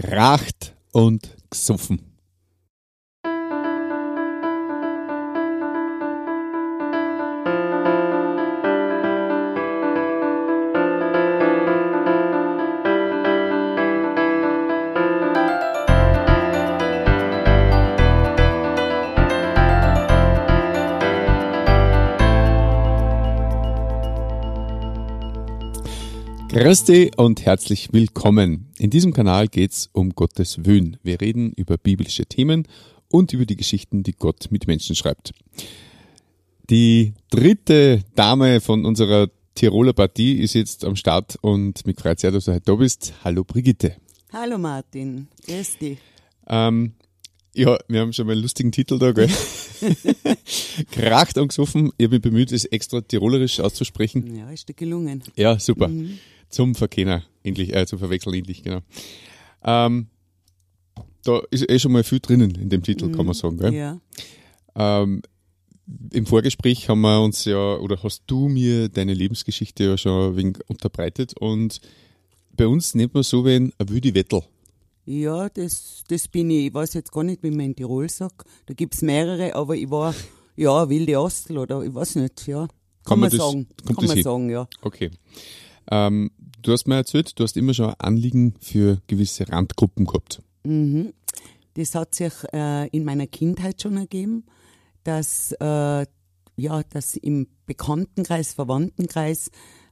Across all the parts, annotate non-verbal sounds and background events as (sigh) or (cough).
Kracht und gesoffen. Grüß dich und herzlich willkommen. In diesem Kanal geht's um Gottes Wöhn. Wir reden über biblische Themen und über die Geschichten, die Gott mit Menschen schreibt. Die dritte Dame von unserer Tiroler Partie ist jetzt am Start und mich freut sehr, dass du heute da bist. Hallo Brigitte. Hallo Martin, grüß dich. Ähm, ja, wir haben schon mal einen lustigen Titel da, gell? (laughs) Kracht und gesoffen. Ich habe mich bemüht, es extra tirolerisch auszusprechen. Ja, ist dir gelungen. Ja, super. Mhm zum Verkennen, endlich, äh, zum Verwechseln endlich, genau. Ähm, da ist eh schon mal viel drinnen in dem Titel, mhm. kann man sagen. Gell? Ja. Ähm, Im Vorgespräch haben wir uns ja, oder hast du mir deine Lebensgeschichte ja schon ein wenig unterbreitet und bei uns nennt man so wie ein Wüdi Wettel. Ja, das, das bin ich. Ich weiß jetzt gar nicht, wie man in Tirol sagt. Da gibt es mehrere, aber ich war, ja, wilde Ostel oder ich weiß nicht, ja. Kann, kann man, das, sagen. Kann man hin? sagen, ja. Okay. Ähm, du hast mir erzählt, du hast immer schon Anliegen für gewisse Randgruppen gehabt. Mhm. Das hat sich äh, in meiner Kindheit schon ergeben, dass, äh, ja, dass im Bekanntenkreis, Verwandtenkreis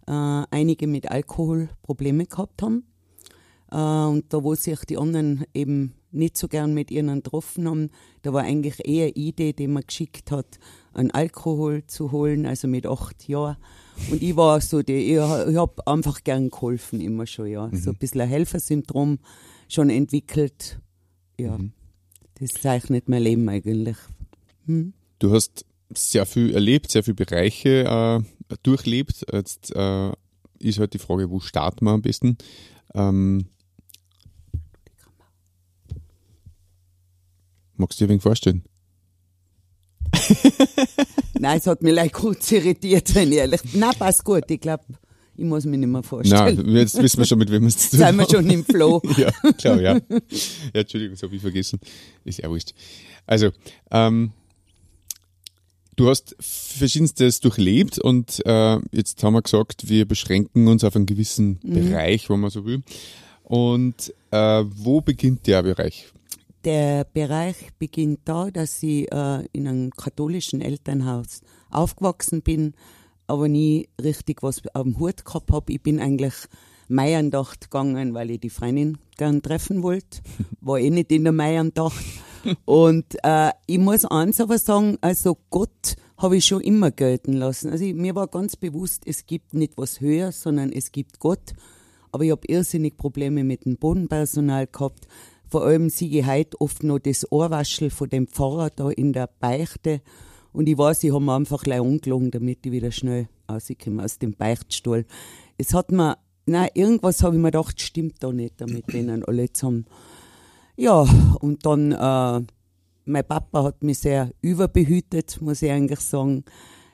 äh, einige mit Alkohol Probleme gehabt haben. Äh, und da, wo sich die anderen eben nicht so gern mit ihnen getroffen haben, da war eigentlich eher Idee, die man geschickt hat, einen Alkohol zu holen, also mit acht Jahren. Und ich war so, die, ich, ich habe einfach gern geholfen, immer schon, ja. Mhm. So ein bisschen ein Helfersyndrom schon entwickelt. Ja, mhm. das zeichnet mein Leben eigentlich. Hm? Du hast sehr viel erlebt, sehr viele Bereiche äh, durchlebt. Jetzt äh, ist halt die Frage, wo starten wir am besten? Ähm, magst du dir ein wenig vorstellen? (laughs) Nein, es hat mich leicht kurz irritiert, wenn ich ehrlich bin. Nein, passt gut. Ich glaube, ich muss mich nicht mehr vorstellen. Nein, jetzt wissen wir schon, mit wem wir es (laughs) zu tun haben. Sind wir schon im Flow. (laughs) ja, klar, ja. ja Entschuldigung, das habe ich vergessen. Ist ja wurscht. Also, ähm, du hast verschiedenstes durchlebt und äh, jetzt haben wir gesagt, wir beschränken uns auf einen gewissen mhm. Bereich, wenn man so will. Und äh, wo beginnt der Bereich? Der Bereich beginnt da, dass ich äh, in einem katholischen Elternhaus aufgewachsen bin, aber nie richtig was auf dem Hut gehabt habe. Ich bin eigentlich Meierndacht gegangen, weil ich die Freundin gern treffen wollte. (laughs) War eh nicht in der Meierndacht. Und äh, ich muss eins aber sagen, also Gott habe ich schon immer gelten lassen. Also ich, mir war ganz bewusst, es gibt nicht was höher, sondern es gibt Gott. Aber ich habe irrsinnig Probleme mit dem Bodenpersonal gehabt. Vor allem sehe ich heute oft noch das Ohrwaschel von dem Pfarrer da in der Beichte. Und ich weiß, ich habe mir einfach gleich angelogen, damit ich wieder schnell rauskomme aus dem Beichtstuhl. Es hat mir, nein, irgendwas habe ich mir gedacht, stimmt da nicht, damit denen alle zusammen. Ja, und dann, äh, mein Papa hat mich sehr überbehütet, muss ich eigentlich sagen.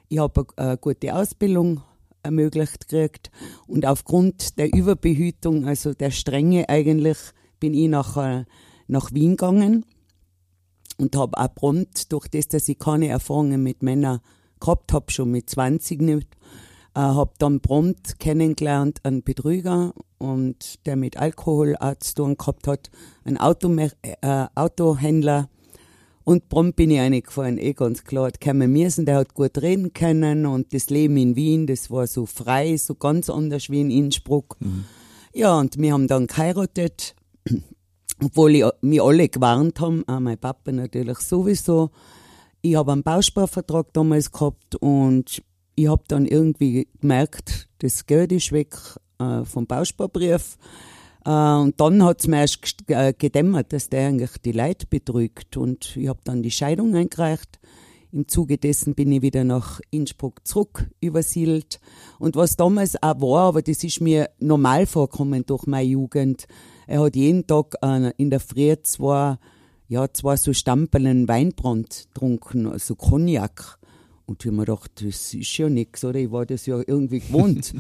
Ich habe eine gute Ausbildung ermöglicht gekriegt und aufgrund der Überbehütung, also der Strenge eigentlich, bin ich nachher nach Wien gegangen und habe auch prompt, durch das, dass ich keine Erfahrungen mit Männern gehabt habe, schon mit 20 nicht, äh, habe dann prompt kennengelernt einen Betrüger und der mit Alkohol auch zu tun gehabt hat, einen Autome äh, Autohändler. Und prompt bin ich reingefahren, eh ganz klar. Hat kommen müssen, der hat gut reden können und das Leben in Wien, das war so frei, so ganz anders wie in Innsbruck. Mhm. Ja, und wir haben dann geheiratet obwohl ich, mich alle gewarnt haben, auch mein Papa natürlich sowieso. Ich habe einen Bausparvertrag damals gehabt und ich habe dann irgendwie gemerkt, das Geld ist weg äh, vom Bausparbrief. Äh, und dann hat es mir erst äh, gedämmert, dass der eigentlich die Leute betrügt. Und ich habe dann die Scheidung eingereicht. Im Zuge dessen bin ich wieder nach Innsbruck zurück übersiedelt. Und was damals auch war, aber das ist mir normal vorkommen durch meine Jugend, er hat jeden Tag äh, in der Früh zwei, ja, zwei so Stampeln Weinbrand getrunken, also Cognac. Und ich habe mir gedacht, das ist ja nichts, oder? Ich war das ja irgendwie gewohnt.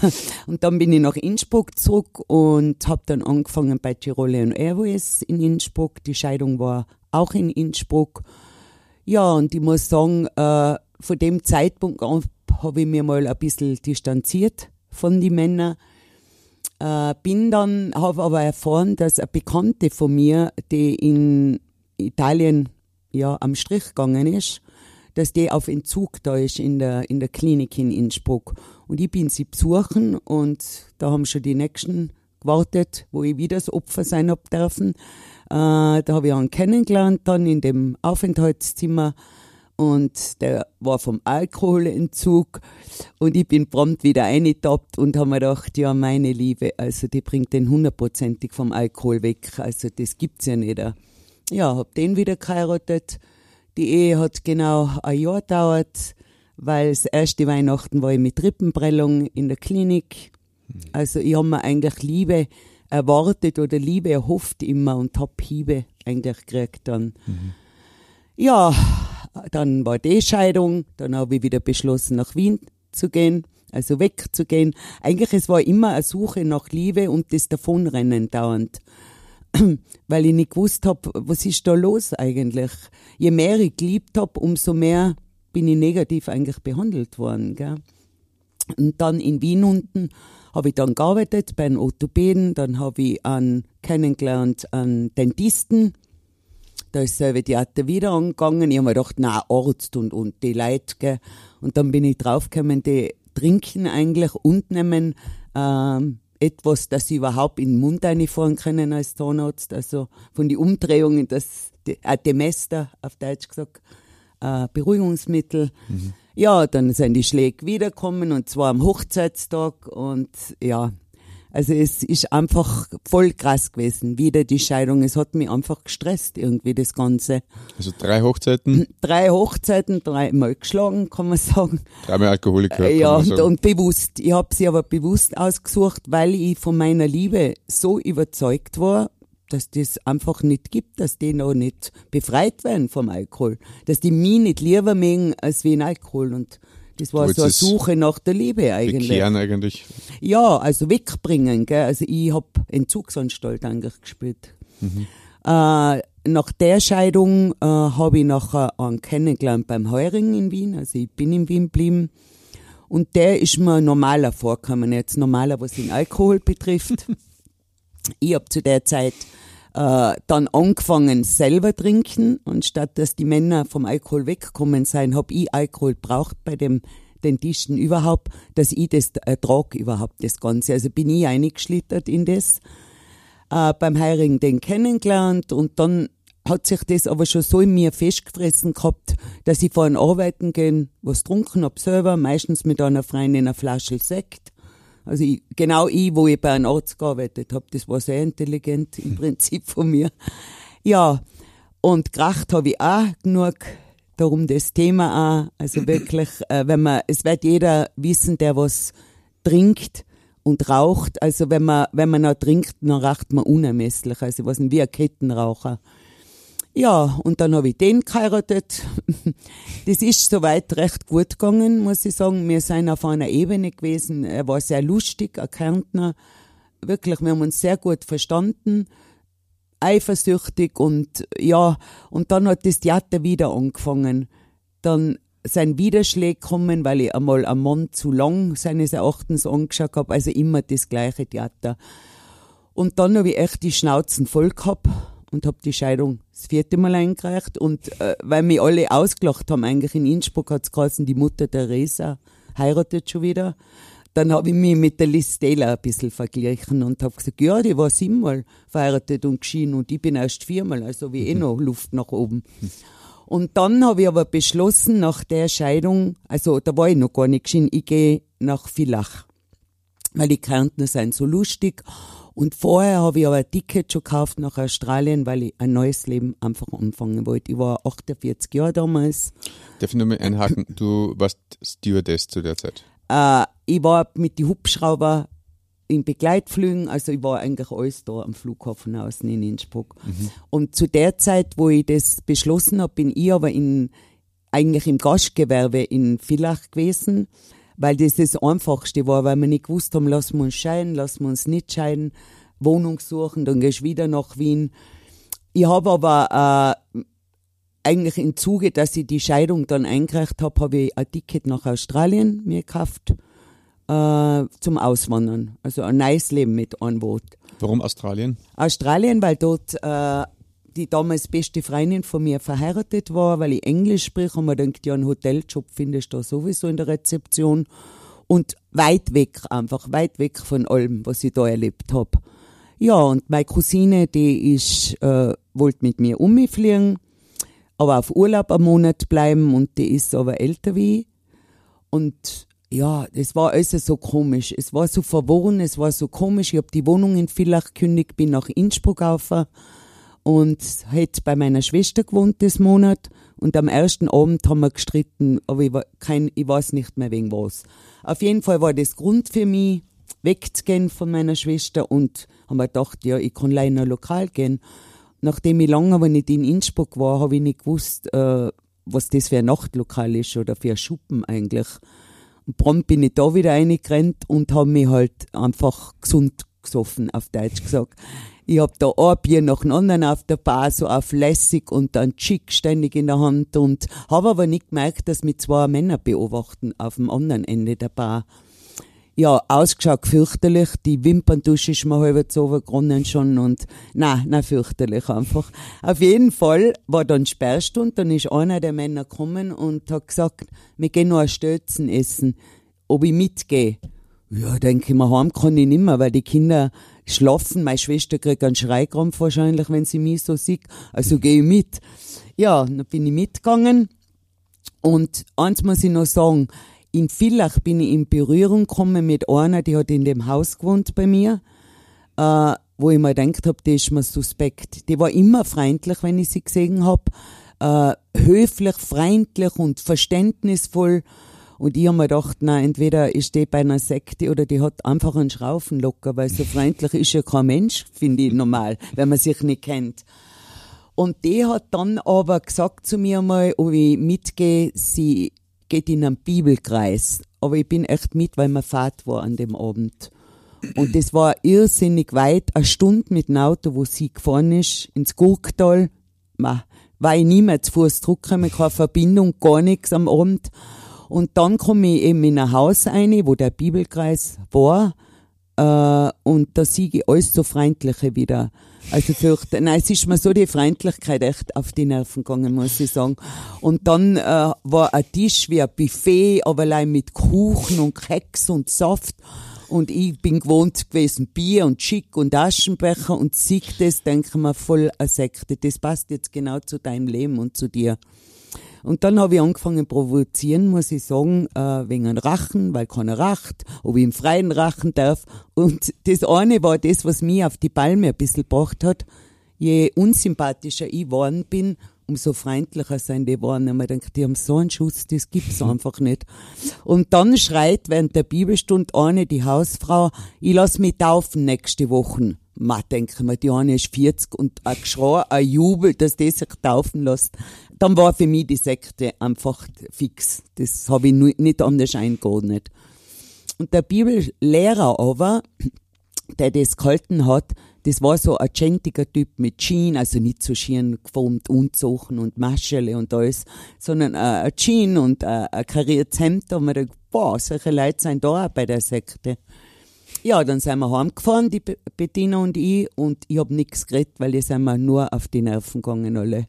(laughs) und dann bin ich nach Innsbruck zurück und habe dann angefangen bei Tyrolean Airways in Innsbruck. Die Scheidung war auch in Innsbruck. Ja, und ich muss sagen, äh, von dem Zeitpunkt an habe ich mir mal ein bisschen distanziert von den Männern. Äh, bin dann, habe aber erfahren, dass eine Bekannte von mir, die in Italien ja am Strich gegangen ist, dass die auf Entzug da ist in der, in der Klinik in Innsbruck. Und ich bin sie besuchen und da haben schon die Nächsten gewartet, wo ich wieder das Opfer sein hab dürfen. Äh, da habe ich einen kennengelernt dann in dem Aufenthaltszimmer und der war vom Alkoholentzug und ich bin prompt wieder eingetappt und habe mir gedacht, ja meine Liebe, also die bringt den hundertprozentig vom Alkohol weg, also das gibt's ja nicht. Ja, hab den wieder geheiratet die Ehe hat genau ein Jahr gedauert, weil das erste Weihnachten war ich mit Rippenprellung in der Klinik. Also ich habe mir eigentlich Liebe erwartet oder Liebe erhofft immer und hab Hiebe eigentlich gekriegt dann. Mhm. Ja, dann war die Scheidung, dann habe ich wieder beschlossen, nach Wien zu gehen, also wegzugehen. Eigentlich, es war immer eine Suche nach Liebe und das Davonrennen dauernd. (clears throat) weil ich nicht gewusst habe, was ist da los eigentlich. Je mehr ich geliebt habe, umso mehr bin ich negativ eigentlich behandelt worden. Gell? Und dann in Wien unten habe ich dann gearbeitet bei einem Orthopäden, dann habe ich einen kennengelernt, einen Dentisten. Da ist selber Theater wieder angegangen. Ich habe mir gedacht, na Arzt und, und die Leute. Gell? Und dann bin ich draufgekommen, die trinken eigentlich und nehmen ähm, etwas, das sie überhaupt in den Mund einfahren können als Zahnarzt. Also von den Umdrehungen, das äh, Demester auf Deutsch gesagt, äh, Beruhigungsmittel. Mhm. Ja, dann sind die Schläge wiederkommen und zwar am Hochzeitstag und ja, also es ist einfach voll krass gewesen, wieder die Scheidung. Es hat mich einfach gestresst irgendwie das Ganze. Also drei Hochzeiten? Drei Hochzeiten, dreimal geschlagen, kann man (laughs) sagen. Dreimal Alkoholiker. Äh, ja, und, und, bewusst. Ich habe sie aber bewusst ausgesucht, weil ich von meiner Liebe so überzeugt war, dass das einfach nicht gibt, dass die noch nicht befreit werden vom Alkohol. Dass die mich nicht lieber mögen als wie ein Alkohol. Und das war so eine Suche nach der Liebe eigentlich. Bekehren eigentlich. Ja, also wegbringen. Gell? Also ich hab Entzugsanstalt eigentlich gespielt. Mhm. Äh, nach der Scheidung äh, habe ich nachher einen kennengelernt beim Heuring in Wien. Also ich bin in Wien geblieben. Und der ist mir normaler vorgekommen, jetzt normaler, was den Alkohol betrifft. (laughs) ich habe zu der Zeit äh, dann angefangen selber trinken und statt dass die Männer vom Alkohol wegkommen sein, habe ich Alkohol braucht bei dem Dentisten überhaupt, dass ich das ertrag überhaupt das Ganze. Also bin ich eingeschlittert in das. Äh, beim Heirigen den kennengelernt und dann hat sich das aber schon so in mir festgefressen gehabt, dass ich vorhin arbeiten gehen, was trunken hab selber, meistens mit einer Freundin eine Flasche Sekt also ich, genau ich, wo ich bei einem Arzt gearbeitet habe, das war sehr intelligent im Prinzip von mir. Ja, und Kracht habe ich auch genug, darum das Thema auch. Also wirklich, äh, wenn man, es wird jeder wissen, der was trinkt und raucht. Also wenn man, wenn man noch trinkt, dann raucht man unermesslich. Also was wie ein Kettenraucher. Ja, und dann habe ich den geheiratet. (laughs) Das ist soweit recht gut gegangen, muss ich sagen. Wir sind auf einer Ebene gewesen. Er war sehr lustig, ein Kärntner. Wirklich, wir haben uns sehr gut verstanden. Eifersüchtig und ja, und dann hat das Theater wieder angefangen. Dann sind Widerschläge gekommen, weil ich einmal am Mann zu lang seines Erachtens angeschaut habe. Also immer das gleiche Theater. Und dann habe ich echt die Schnauzen voll gehabt und habe die Scheidung das vierte Mal eingereicht. Und äh, weil mich alle ausgelacht haben, eigentlich in Innsbruck hat es die Mutter Theresa heiratet schon wieder. Dann habe ich mich mit der Liz Taylor ein bisschen verglichen und habe gesagt, ja, die war siebenmal verheiratet und geschieden und ich bin erst viermal, also wie eh noch Luft nach oben. Und dann habe ich aber beschlossen, nach der Scheidung, also da war ich noch gar nicht geschieden, ich gehe nach Villach. Weil die Kärntner sind so lustig und vorher habe ich aber ein Ticket schon gekauft nach Australien, weil ich ein neues Leben einfach anfangen wollte. Ich war 48 Jahre damals. Darf ich nur mal einhaken? (laughs) Du warst Stewardess zu der Zeit? Äh, ich war mit den Hubschrauber in Begleitflügen, also ich war eigentlich alles da am Flughafen außen in Innsbruck. Mhm. Und zu der Zeit, wo ich das beschlossen habe, bin ich aber in eigentlich im Gastgewerbe in Villach gewesen, weil das das Einfachste war, weil wir nicht gewusst haben, lassen wir uns scheiden, lassen wir uns nicht scheiden, Wohnung suchen, dann gehst du wieder nach Wien. Ich habe aber äh, eigentlich im Zuge, dass ich die Scheidung dann eingereicht habe, habe ich ein Ticket nach Australien mir gekauft äh, zum Auswandern. Also ein neues Leben mit Anwort. Warum Australien? Australien, weil dort äh, die damals beste Freundin von mir verheiratet war, weil ich Englisch spreche und man denkt, ja, einen Hoteljob findest du da sowieso in der Rezeption. Und weit weg einfach, weit weg von allem, was ich da erlebt habe. Ja, und meine Cousine, die ist, äh, wollte mit mir um mich fliegen, aber auf Urlaub einen Monat bleiben und die ist aber älter wie ich. Und ja, es war alles so komisch. Es war so verworren, es war so komisch. Ich habe die Wohnung in Villach gekündigt, bin nach Innsbruck auf und hätte bei meiner Schwester gewohnt das Monat. Und am ersten Abend haben wir gestritten, aber ich, war kein, ich weiß nicht mehr wegen was. Auf jeden Fall war das Grund für mich, wegzugehen von meiner Schwester und haben wir gedacht, ja, ich kann leider lokal gehen. Nachdem ich lange aber nicht in Innsbruck war, habe ich nicht gewusst, äh, was das für ein Nachtlokal ist oder für ein Schuppen eigentlich. Und prompt bin ich da wieder reingerannt und habe mich halt einfach gesund gesoffen, auf Deutsch gesagt. Ich hab da ein Bier nach dem anderen auf der Bar, so auf lässig und dann Chick ständig in der Hand und habe aber nicht gemerkt, dass mich zwei Männer beobachten auf dem anderen Ende der Bar. Ja, ausgeschaut fürchterlich, die Wimperntusche ist mir halb so geronnen schon und na, na fürchterlich einfach. Auf jeden Fall war dann Sperrstunde, dann ist einer der Männer gekommen und hat gesagt, wir gehen noch ein Stötzen essen, ob ich mitgehe. Ja, denke ich mir, heim kann ich nicht mehr, weil die Kinder schlafen. Meine Schwester kriegt einen Schreikrampf wahrscheinlich, wenn sie mich so sieht. Also gehe ich mit. Ja, dann bin ich mitgegangen. Und eins muss ich noch sagen, in Villach bin ich in Berührung gekommen mit einer, die hat in dem Haus gewohnt bei mir, äh, wo ich mir gedacht habe, die ist mir suspekt. Die war immer freundlich, wenn ich sie gesehen habe, äh, höflich, freundlich und verständnisvoll. Und ich habe mir gedacht, na, entweder ist die bei einer Sekte oder die hat einfach einen Schraufen locker, weil so freundlich ist ja kein Mensch, finde ich normal, wenn man sich nicht kennt. Und die hat dann aber gesagt zu mir mal, ob ich mitgehe, sie geht in einen Bibelkreis. Aber ich bin echt mit, weil mir Fahrt war an dem Abend. Und das war irrsinnig weit, eine Stunde mit dem Auto, wo sie gefahren ist, ins Gurktal. War ich nie mehr zu Fuß zurückgekommen, keine Verbindung, gar nichts am Abend. Und dann komme ich eben in ein Haus rein, wo der Bibelkreis war, äh, und da sehe ich alles so Freundliche wieder. Also fürchte, nein, es ist mir so die Freundlichkeit echt auf die Nerven gegangen, muss ich sagen. Und dann äh, war ein Tisch wie ein Buffet, aber allein mit Kuchen und Keks und Saft. Und ich bin gewohnt gewesen, Bier und Schick und Aschenbecher und sieg das, denke mir, voll eine Sekte. Das passt jetzt genau zu deinem Leben und zu dir. Und dann habe ich angefangen provozieren, muss ich sagen, äh, wegen einem Rachen, weil keiner racht, ob ich im Freien rachen darf. Und das eine war das, was mich auf die Palme ein bisschen gebracht hat. Je unsympathischer ich geworden bin, umso freundlicher sind die waren. Und man denkt, die haben so einen Schuss, das gibt's (laughs) einfach nicht. Und dann schreit während der Bibelstunde eine, die Hausfrau, ich lass mich taufen nächste Woche. Ma, denke mir, die eine ist 40 und ein Geschrei, ein Jubel, dass die sich taufen lässt dann war für mich die Sekte einfach fix. Das habe ich nicht anders eingeordnet. Und der Bibellehrer aber, der das gehalten hat, das war so ein gentiger Typ mit Jean, also nicht so schön geformt, Unzochen und Maschele und alles, sondern ein Jean und ein kariertes Hemd. Da haben wir gedacht, boah, solche Leute sind da auch bei der Sekte. Ja, dann sind wir heimgefahren, die Bettina und ich, und ich hab nichts geredet, weil die sind mir nur auf die Nerven gegangen alle.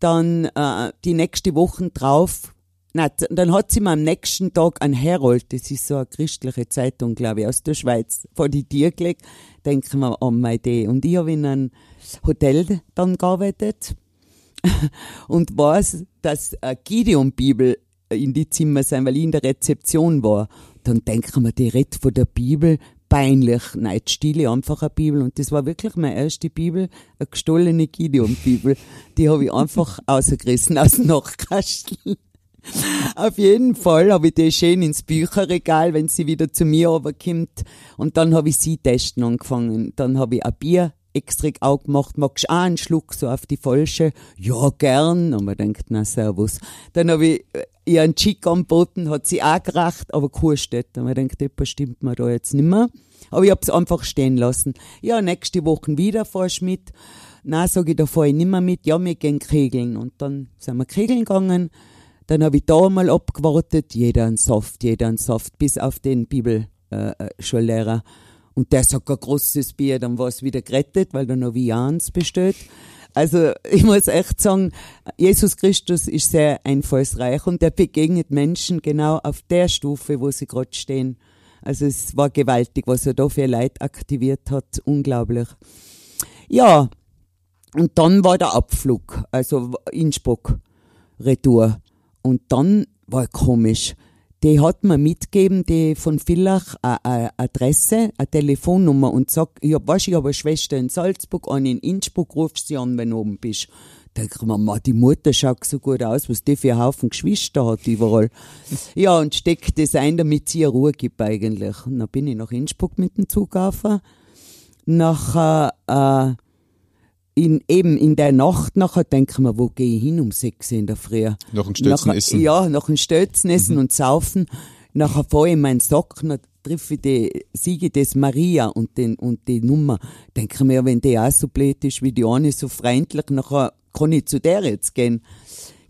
Dann äh, die nächste Woche drauf, na, dann hat sie mir am nächsten Tag ein Herold, das ist so eine christliche Zeitung, glaube ich, aus der Schweiz, vor die Tür gelegt. Denken wir an meine Idee. Und ich habe in einem Hotel dann gearbeitet (laughs) und weiß, dass eine Gideon-Bibel in die Zimmer sein, weil ich in der Rezeption war. Dann denken wir, die redet von der Bibel, peinlich. Nein, die Stille einfach eine Bibel. Und das war wirklich meine erste Bibel, eine gestohlene Gideon-Bibel. Die habe ich einfach (laughs) ausgerissen aus dem Nachkastel. Auf jeden Fall habe ich die schön ins Bücherregal, wenn sie wieder zu mir kommt. Und dann habe ich sie testen angefangen. Dann habe ich ein Bier extra auch gemacht, magst du auch einen Schluck so auf die falsche? Ja, gern. Und man denkt, na servus. Dann habe ich äh, ihr einen Chick angeboten, hat sie auch geracht, aber kostet. Und man denkt, etwas stimmt mir da jetzt nicht mehr. Aber ich hab's einfach stehen lassen. Ja, nächste Woche wieder fahrst mit. Na, sag ich, da fahr ich nicht mehr mit. Ja, wir gehen kegeln. Und dann sind wir kegeln gegangen. Dann habe ich da mal abgewartet. Jeder ein Saft, jeder ein Saft, bis auf den Bibelschullehrer. Äh, und der sagt ein großes Bier, dann war es wieder gerettet, weil da noch Vians besteht. Also ich muss echt sagen, Jesus Christus ist sehr einfallsreich und er begegnet Menschen genau auf der Stufe, wo sie gerade stehen. Also es war gewaltig, was er da für Leid aktiviert hat. Unglaublich. Ja, und dann war der Abflug, also Innsbruck, Retour. Und dann war komisch. Die hat mir mitgegeben, die von Villach eine Adresse, eine Telefonnummer und sagt, ich hab, weißt, ich habe eine Schwester in Salzburg, eine in Innsbruck, rufst sie an, wenn du oben bist. Da denke ich mir, die Mutter schaut so gut aus, was die für einen Haufen Geschwister hat überall. (laughs) ja, und steckt das ein, damit sie ihr Ruhe gibt eigentlich. Und dann bin ich nach Innsbruck mit dem Zug gefahren. Nachher, äh, in, eben in der Nacht nachher denke ich wo gehe ich hin um sechs in der Früh? Nach dem Stötzen essen? Ja, nach dem Stötzen essen mhm. und saufen. Nachher fahre ich in meinen Sack, dann treffe ich die Siege des Maria und, den, und die Nummer. Denke mir, wenn die auch so blöd ist wie die eine, so freundlich, nachher kann ich zu der jetzt gehen.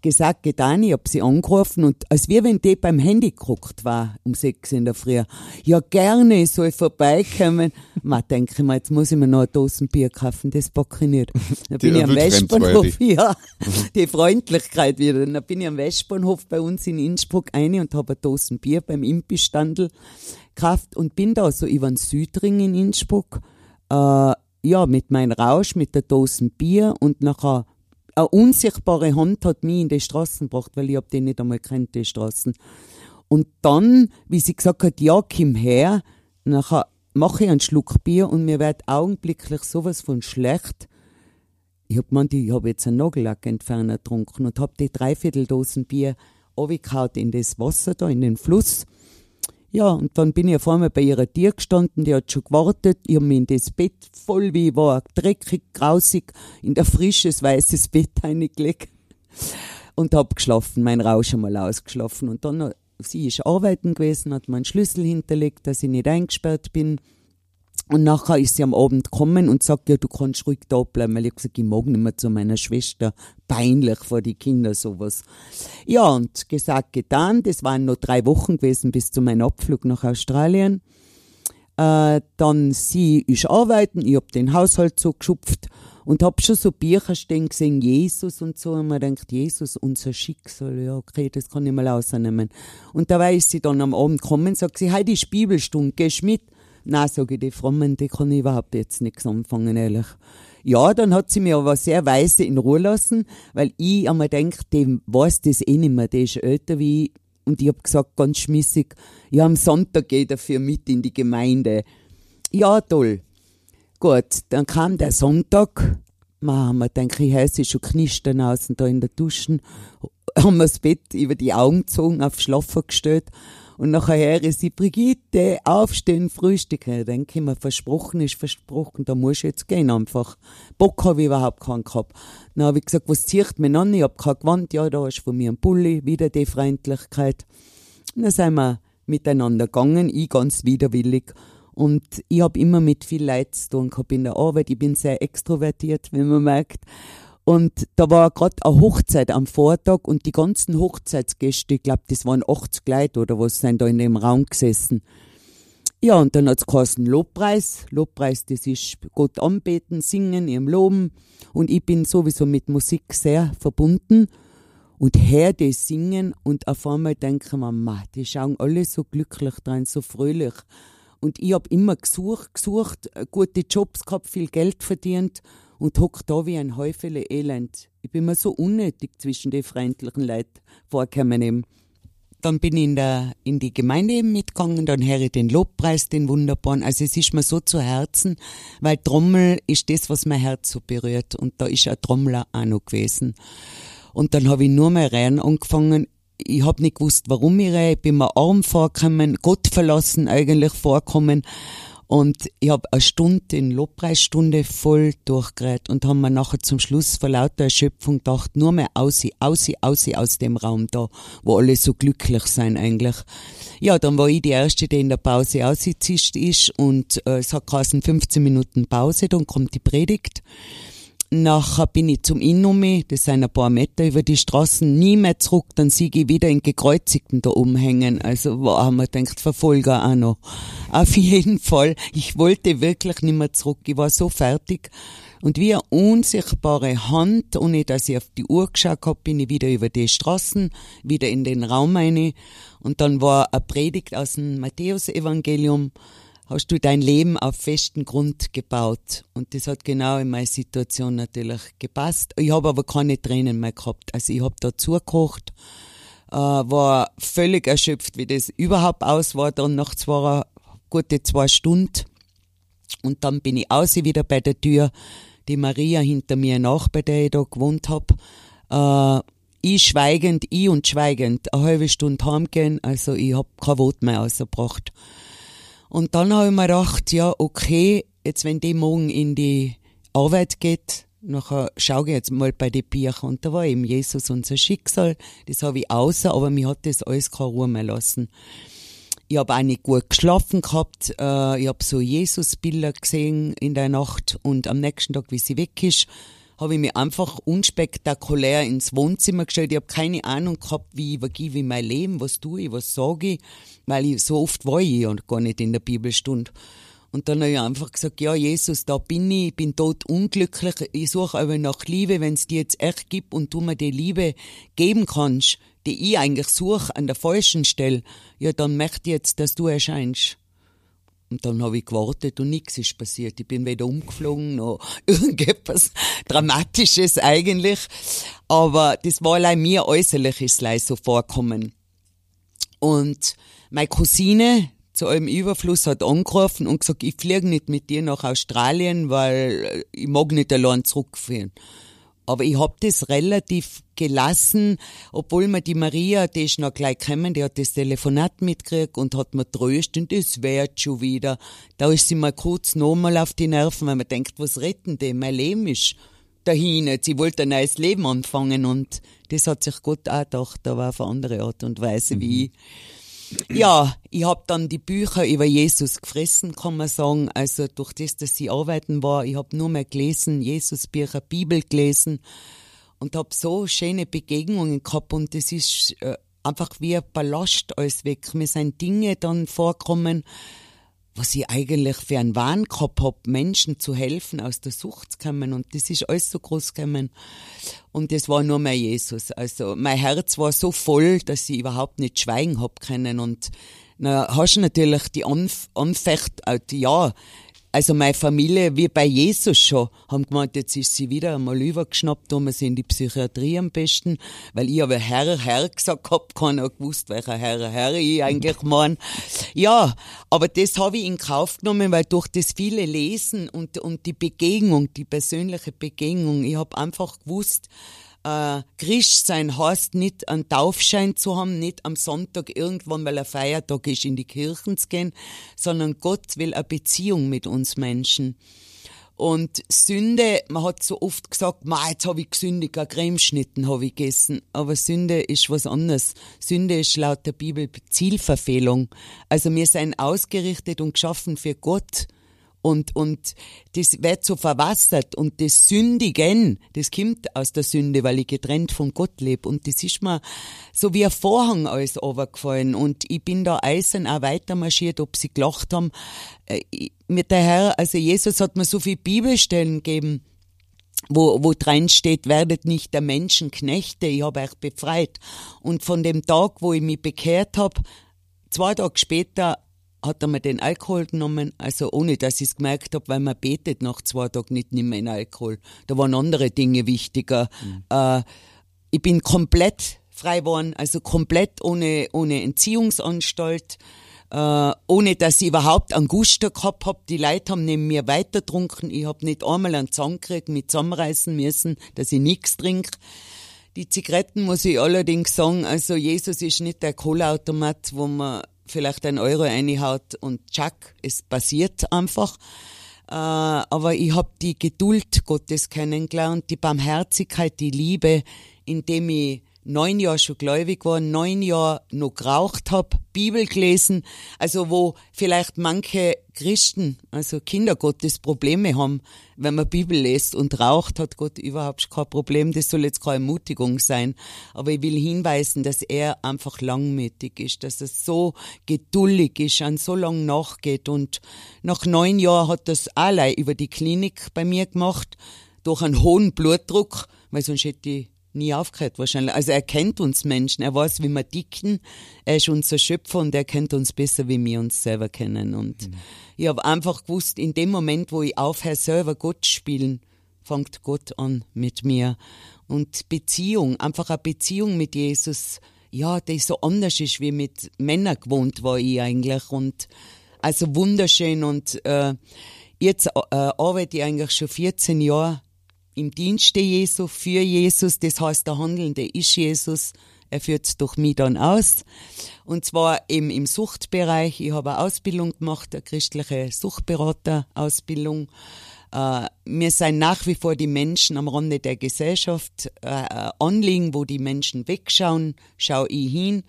Gesagt, getan, ich hab sie angerufen und als wir, wenn die beim Handy geguckt war, um sechs in der Früh, ja gerne, ich soll vorbeikommen. (laughs) Ma, denke ich mir, jetzt muss ich mir noch eine Dosen Bier kaufen, das packe ich nicht. (laughs) Dann bin ich am Westbahnhof, ja, (laughs) die Freundlichkeit wieder. Dann bin ich am Westbahnhof bei uns in Innsbruck eine und habe eine Dosen Bier beim Impistandel gekauft und bin da so über den Südring in Innsbruck, äh, ja, mit meinem Rausch, mit der Dosen Bier und nachher eine unsichtbare Hand hat mich in die Straßen gebracht, weil ich hab die nicht einmal kennt, die Straßen. Und dann, wie sie gesagt hat, ja, komm her, nachher mache ich einen Schluck Bier und mir wird augenblicklich sowas von schlecht. Ich hab gemeint, ich habe jetzt einen Nagellackentferner getrunken und hab die Dreivierteldosen Bier runtergehauen in das Wasser da, in den Fluss. Ja, und dann bin ich auf einmal bei ihrer Tier gestanden, die hat schon gewartet. Ich habe mich in das Bett voll wie ich war, dreckig, grausig, in der frisches, weißes (laughs) Bett eingelegt und hab geschlafen, mein Rausch einmal ausgeschlafen. Und dann, sie ist arbeiten gewesen, hat meinen Schlüssel hinterlegt, dass ich nicht eingesperrt bin. Und nachher ist sie am Abend gekommen und sagt, ja, du kannst ruhig da bleiben, weil ich gesagt, ich mag nicht mehr zu meiner Schwester. Peinlich vor die Kinder sowas. Ja, und gesagt, getan. Das waren noch drei Wochen gewesen bis zu meinem Abflug nach Australien. Äh, dann sie ist arbeiten, ich hab den Haushalt so geschupft und hab schon so Bücher stehen gesehen, Jesus und so, und man denkt, Jesus, unser Schicksal, ja, okay, das kann ich mal rausnehmen. Und dabei ist sie dann am Abend gekommen, sagt sie, heute ist Bibelstunde, gehst mit? Nein, sage ich, die Frommen, die kann ich überhaupt jetzt nichts anfangen, ehrlich. Ja, dann hat sie mir aber sehr weise in Ruhe lassen, weil ich einmal denke, dem weiß das eh nicht mehr, der ist älter wie ich. Und ich hab gesagt, ganz schmissig, ja, am Sonntag geht dafür mit in die Gemeinde. Ja, toll. Gut, dann kam der Sonntag. Mama, denke ich, heiß ist schon knistern außen da in der Duschen. Haben wir das Bett über die Augen gezogen, auf Schlafen gestellt. Und nachher ist sie, Brigitte, aufstehen, frühstücken. Ich denke mir, versprochen ist versprochen, da muss ich jetzt gehen einfach. Bock habe ich überhaupt keinen gehabt. Dann habe ich gesagt, was zieht mir an? Ich habe kein Gewand, ja, da ist von mir ein Pulli, wieder die Freundlichkeit. Und dann sind wir miteinander gegangen, ich ganz widerwillig. Und ich habe immer mit viel Leid zu tun gehabt in der Arbeit. Ich bin sehr extrovertiert, wie man merkt. Und da war gerade eine Hochzeit am Vortag und die ganzen Hochzeitsgäste, ich glaube, das waren 80 Leute oder was, sind da in dem Raum gesessen. Ja, und dann hat's geheißen Lobpreis. Lobpreis, das ist Gott anbeten, singen, ihm loben. Und ich bin sowieso mit Musik sehr verbunden. Und her das singen und auf einmal denken wir, ma, die schauen alle so glücklich dran, so fröhlich. Und ich hab immer gesucht, gesucht, gute Jobs gehabt, viel Geld verdient und hock da wie ein Häufele Elend. Ich bin mir so unnötig zwischen den freundlichen Leuten vorgekommen eben. Dann bin ich in, der, in die Gemeinde eben mitgegangen, dann höre ich den Lobpreis, den wunderbaren. Also es ist mir so zu Herzen, weil Trommel ist das, was mein Herz so berührt. Und da ist ein Trommler auch noch gewesen. Und dann habe ich nur mal rein angefangen. Ich habe nicht gewusst, warum ich rein. Ich bin mir arm vorgekommen, Gott verlassen eigentlich vorkommen. Und ich habe eine Stunde in Lobpreisstunde voll durchgeredet und haben mir nachher zum Schluss vor lauter Erschöpfung gedacht, nur mehr aussehen, aussehen, aussehen aus dem Raum da, wo alle so glücklich sein eigentlich. Ja, dann war ich die Erste, die in der Pause ausgezischt ist und äh, es hat geheißen 15 Minuten Pause, dann kommt die Predigt. Nachher bin ich zum Innumi, das sind ein paar Meter über die Straßen, nie mehr zurück, dann sehe ich wieder in Gekreuzigten da umhängen. Also, wo haben wir gedacht, Verfolger auch noch. Auf (laughs) jeden Fall, ich wollte wirklich nicht mehr zurück, ich war so fertig. Und wie eine unsichtbare Hand, ohne dass ich auf die Uhr geschaut habe, bin ich wieder über die Straßen, wieder in den Raum rein. Und dann war eine Predigt aus dem Matthäusevangelium. evangelium hast du dein Leben auf festen Grund gebaut. Und das hat genau in meine Situation natürlich gepasst. Ich habe aber keine Tränen mehr gehabt. Also ich habe da zugekocht, äh, war völlig erschöpft, wie das überhaupt aus war. Dann nach zwei, gute zwei Stunden. Und dann bin ich außen wieder bei der Tür. Die Maria hinter mir nach, bei der ich da gewohnt habe. Äh, ich schweigend, ich und schweigend, eine halbe Stunde heimgehen, also ich hab kein Wort mehr ausgebracht. Und dann habe ich mir gedacht, ja, okay, jetzt wenn die morgen in die Arbeit geht, nachher schaue ich jetzt mal bei den Büchern. Und da war eben Jesus unser Schicksal. Das habe ich außer, aber mir hat das alles keine Ruhe mehr lassen. Ich habe auch nicht gut geschlafen gehabt. Äh, ich habe so Jesusbilder gesehen in der Nacht und am nächsten Tag, wie sie weg ist, habe ich mich einfach unspektakulär ins Wohnzimmer gestellt. Ich habe keine Ahnung gehabt, wie übergebe ich mein Leben, was tue ich, was sage ich, weil ich so oft war ich ja gar nicht in der Bibelstunde. Und dann habe ich einfach gesagt, ja, Jesus, da bin ich, ich bin tot unglücklich, ich suche aber nach Liebe, wenn es dir jetzt echt gibt und du mir die Liebe geben kannst, die ich eigentlich suche an der falschen Stelle, ja, dann möchte ich jetzt, dass du erscheinst. Und dann habe ich gewartet und nichts ist passiert. Ich bin weder umgeflogen noch (laughs) irgendetwas Dramatisches eigentlich. Aber das war allein mir äußerlich ist es so vorkommen. Und meine Cousine zu einem Überfluss hat angerufen und gesagt, ich fliege nicht mit dir nach Australien, weil ich mag nicht allein zurückfahren. Aber ich hab das relativ gelassen, obwohl mir die Maria, die ist noch gleich gekommen, die hat das Telefonat mitgekriegt und hat mir tröstet und das wird schon wieder. Da ist sie mal kurz nochmal auf die Nerven, weil man denkt, was retten die? Mein Leben ist dahin. Sie wollte ein neues Leben anfangen und das hat sich Gott auch gedacht, aber auf eine andere Art und Weise mhm. wie ich. Ja, ich habe dann die Bücher über Jesus gefressen, kann man sagen. Also durch das, dass ich arbeiten war, ich habe nur mehr gelesen, Jesus-Bücher, Bibel gelesen und habe so schöne Begegnungen gehabt und das ist äh, einfach wie ein Ballast alles weg. Mir sind Dinge dann vorkommen, was ich eigentlich für einen Wahn gehabt hab, Menschen zu helfen, aus der Sucht zu kommen. Und das ist alles so groß gekommen. Und das war nur mein Jesus. Also mein Herz war so voll, dass ich überhaupt nicht schweigen hab können. Und na, hast du natürlich die Anf Anfecht, äh, ja, also meine Familie, wie bei Jesus schon, haben gemeint, jetzt ist sie wieder einmal übergeschnappt, tun wir sie in die Psychiatrie am besten, weil ich aber Herr, Herr gesagt hab, keiner gewusst, welcher Herr, Herr ich eigentlich (laughs) mein. Ja, aber das habe ich in Kauf genommen, weil durch das viele Lesen und, und die Begegnung, die persönliche Begegnung, ich habe einfach gewusst, äh, Christ sein heißt nicht einen Taufschein zu haben, nicht am Sonntag irgendwann, weil er Feiertag ist, in die Kirchen zu gehen, sondern Gott will eine Beziehung mit uns Menschen. Und Sünde, man hat so oft gesagt, ma, jetzt habe ich gesündigt, ein Cremeschnitten habe ich gegessen. Aber Sünde ist was anderes. Sünde ist laut der Bibel Zielverfehlung. Also wir sind ausgerichtet und geschaffen für Gott. Und, und das wird so verwassert und das Sündigen, das kommt aus der Sünde, weil ich getrennt von Gott lebe. Und das ist mir so wie ein Vorhang alles runtergefallen. Und ich bin da eisern auch weiter marschiert, ob sie gelacht haben. Äh, mit der Herr, also Jesus hat mir so viele Bibelstellen gegeben, wo, wo drin steht, werdet nicht der Menschen Knechte, ich habe euch befreit. Und von dem Tag, wo ich mich bekehrt habe, zwei Tage später hat er mir den Alkohol genommen, also ohne dass ich es gemerkt habe, weil man betet nach zwei Tagen nicht mehr in Alkohol. Da waren andere Dinge wichtiger. Mhm. Äh, ich bin komplett frei geworden, also komplett ohne, ohne Entziehungsanstalt, äh, ohne dass ich überhaupt einen Guster gehabt habe. Die Leute haben neben mir weiter getrunken. Ich habe nicht einmal einen Zahn gekriegt, mich zusammenreißen müssen, dass ich nichts trinke. Die Zigaretten muss ich allerdings sagen, also Jesus ist nicht der Kohleautomat, wo man vielleicht ein Euro reinhaut und tschack, es passiert einfach. Äh, aber ich habe die Geduld Gottes kennengelernt, die Barmherzigkeit, die Liebe, indem ich neun Jahre schon gläubig war, neun Jahre noch geraucht hab, Bibel gelesen, also wo vielleicht manche Christen, also Kinder Gottes Probleme haben, wenn man Bibel liest und raucht, hat Gott überhaupt kein Problem. Das soll jetzt keine Ermutigung sein. Aber ich will hinweisen, dass er einfach langmütig ist, dass er so geduldig ist, an so lang nachgeht. Und nach neun Jahren hat das allein über die Klinik bei mir gemacht, durch einen hohen Blutdruck, weil sonst hätte ich nie aufgehört wahrscheinlich. Also er kennt uns Menschen, er weiß, wie wir dicken, er ist unser Schöpfer und er kennt uns besser, wie wir uns selber kennen. Und mhm. ich habe einfach gewusst, in dem Moment, wo ich aufhöre, selber Gott spielen, fängt Gott an mit mir. Und Beziehung, einfach eine Beziehung mit Jesus, ja, die so anders ist, wie mit Männern gewohnt war ich eigentlich. Und also wunderschön und äh, jetzt äh, arbeite ich eigentlich schon 14 Jahre im Dienste Jesu, für Jesus. Das heißt, der Handelnde ist Jesus. Er führt es durch mich dann aus. Und zwar eben im Suchtbereich. Ich habe eine Ausbildung gemacht, eine christliche Suchtberaterausbildung. Äh, wir sind nach wie vor die Menschen am Rande der Gesellschaft. Äh, ein Anliegen, wo die Menschen wegschauen, schaue ich hin.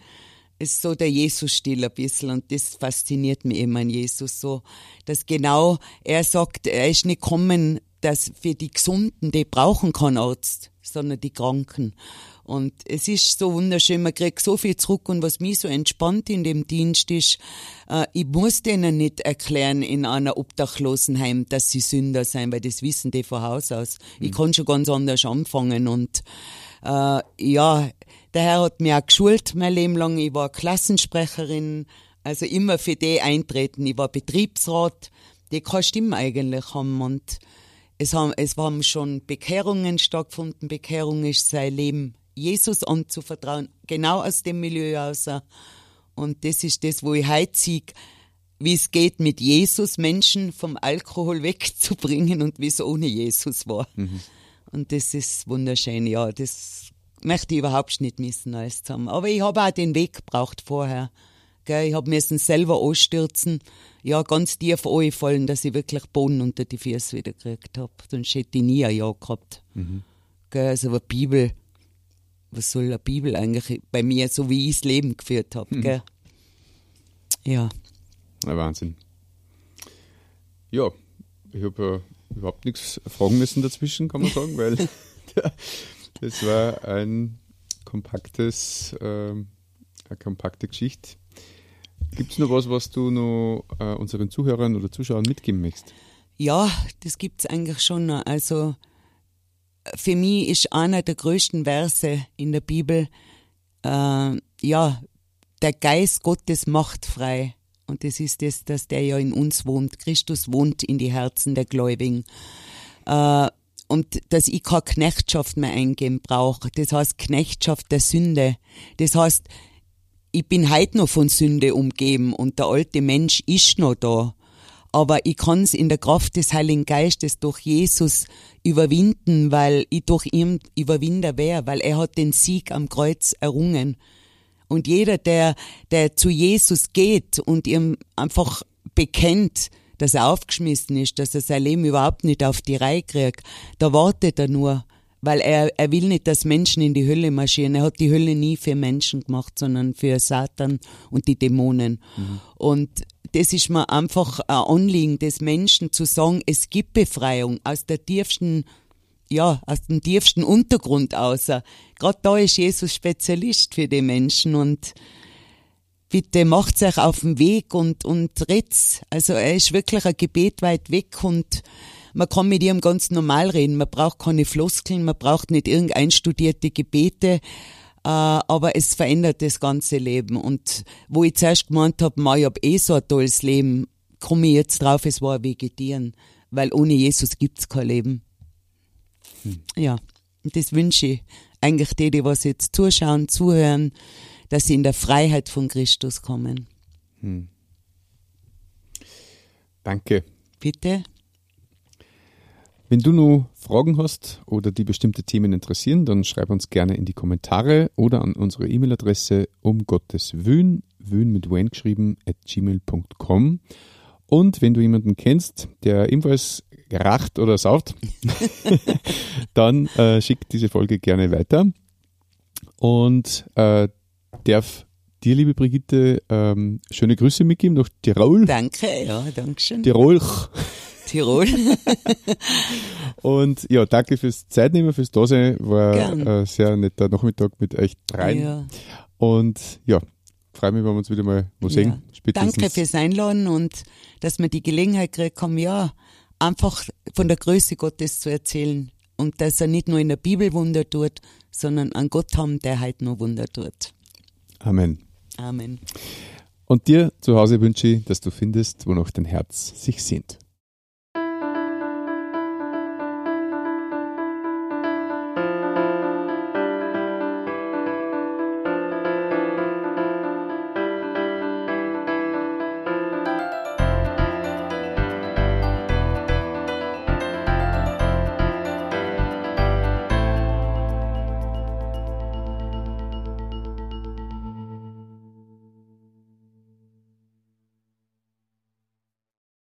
Ist so der Jesus-Stil ein bisschen und das fasziniert mich eben an Jesus so, dass genau er sagt, er ist nicht kommen, dass für die Gesunden, die brauchen keinen Arzt, sondern die Kranken. Und es ist so wunderschön, man kriegt so viel zurück und was mich so entspannt in dem Dienst ist, äh, ich muss denen nicht erklären in einer Obdachlosenheim, dass sie Sünder sein, weil das wissen die von Haus aus. Mhm. Ich kann schon ganz anders anfangen und äh, ja, der Herr hat mich auch geschult mein Leben lang. Ich war Klassensprecherin, also immer für die eintreten. Ich war Betriebsrat, die keine Stimme eigentlich haben und es haben, es haben schon Bekehrungen stattgefunden. Bekehrung ist sein Leben Jesus anzuvertrauen, genau aus dem Milieu aus. Und das ist das, wo ich heute sehe, wie es geht, mit Jesus Menschen vom Alkohol (laughs) wegzubringen und wie es ohne Jesus war. Mhm. Und das ist wunderschön, ja, das möchte ich überhaupt nicht missen, alles zusammen. Aber ich habe auch den Weg gebraucht vorher. Gell? Ich habe müssen selber anstürzen, ja, ganz tief fallen, dass ich wirklich Boden unter die Füße wieder gekriegt habe. Sonst hätte ich nie ein Jahr gehabt. Mhm. Gell? Also eine Bibel, was soll eine Bibel eigentlich bei mir, so wie ich das Leben geführt habe. Mhm. Gell? Ja. ja. Wahnsinn. Ja, ich habe äh, überhaupt nichts fragen müssen dazwischen, kann man sagen, weil (laughs) (laughs) das war ein kompaktes, äh, eine kompakte Geschichte Gibt es noch was, was du noch äh, unseren Zuhörern oder Zuschauern mitgeben möchtest? Ja, das gibt es eigentlich schon noch. Also für mich ist einer der größten Verse in der Bibel, äh, ja, der Geist Gottes macht frei. Und das ist das, dass der ja in uns wohnt. Christus wohnt in die Herzen der Gläubigen. Äh, und dass ich keine Knechtschaft mehr eingeben brauche. Das heißt Knechtschaft der Sünde. Das heißt, ich bin heute noch von Sünde umgeben und der alte Mensch ist noch da. Aber ich kann es in der Kraft des Heiligen Geistes durch Jesus überwinden, weil ich durch ihn Überwinder wäre, weil er hat den Sieg am Kreuz errungen. Und jeder, der, der zu Jesus geht und ihm einfach bekennt, dass er aufgeschmissen ist, dass er sein Leben überhaupt nicht auf die Reihe kriegt, da wartet er nur weil er, er will nicht, dass Menschen in die Hölle marschieren. Er hat die Hölle nie für Menschen gemacht, sondern für Satan und die Dämonen. Mhm. Und das ist mir einfach ein Anliegen des Menschen zu sagen, es gibt Befreiung aus der tiefsten, ja, aus dem tiefsten Untergrund außer. Gerade da ist Jesus Spezialist für die Menschen und bitte macht euch auf den Weg und, und rett's. Also er ist wirklich ein Gebet weit weg und man kann mit ihm ganz normal reden. Man braucht keine Floskeln, man braucht nicht irgendein studierte Gebete. Äh, aber es verändert das ganze Leben. Und wo ich zuerst gemeint habe, ich habe eh so ein tolles Leben, komme ich jetzt drauf, es war Vegetieren. Weil ohne Jesus gibt's kein Leben. Hm. Ja, und das wünsche ich eigentlich die, die was jetzt zuschauen, zuhören, dass sie in der Freiheit von Christus kommen. Hm. Danke. Bitte. Wenn du noch Fragen hast oder die bestimmte Themen interessieren, dann schreib uns gerne in die Kommentare oder an unsere E-Mail-Adresse um Gottes Wün, Wün mit Wayne geschrieben, at gmail.com. Und wenn du jemanden kennst, der ebenfalls racht oder sauft, (laughs) (laughs) dann äh, schick diese Folge gerne weiter. Und äh, darf dir, liebe Brigitte, ähm, schöne Grüße mitgeben nach Tirol. Danke, ja, danke schön. Tirol. (laughs) Tirol. (laughs) Und ja, danke fürs Zeitnehmen, fürs Dasein. War Gern. ein sehr netter Nachmittag mit euch dreien. Ja. Und ja, freue mich, wenn wir uns wieder mal wo sehen. Ja. Danke fürs Einladen und dass wir die Gelegenheit gekriegt haben, ja, einfach von der Größe Gottes zu erzählen. Und dass er nicht nur in der Bibel Wunder tut, sondern an Gott haben, der halt nur Wunder tut. Amen. Amen. Und dir zu Hause wünsche ich, dass du findest, wonach dein Herz sich sehnt.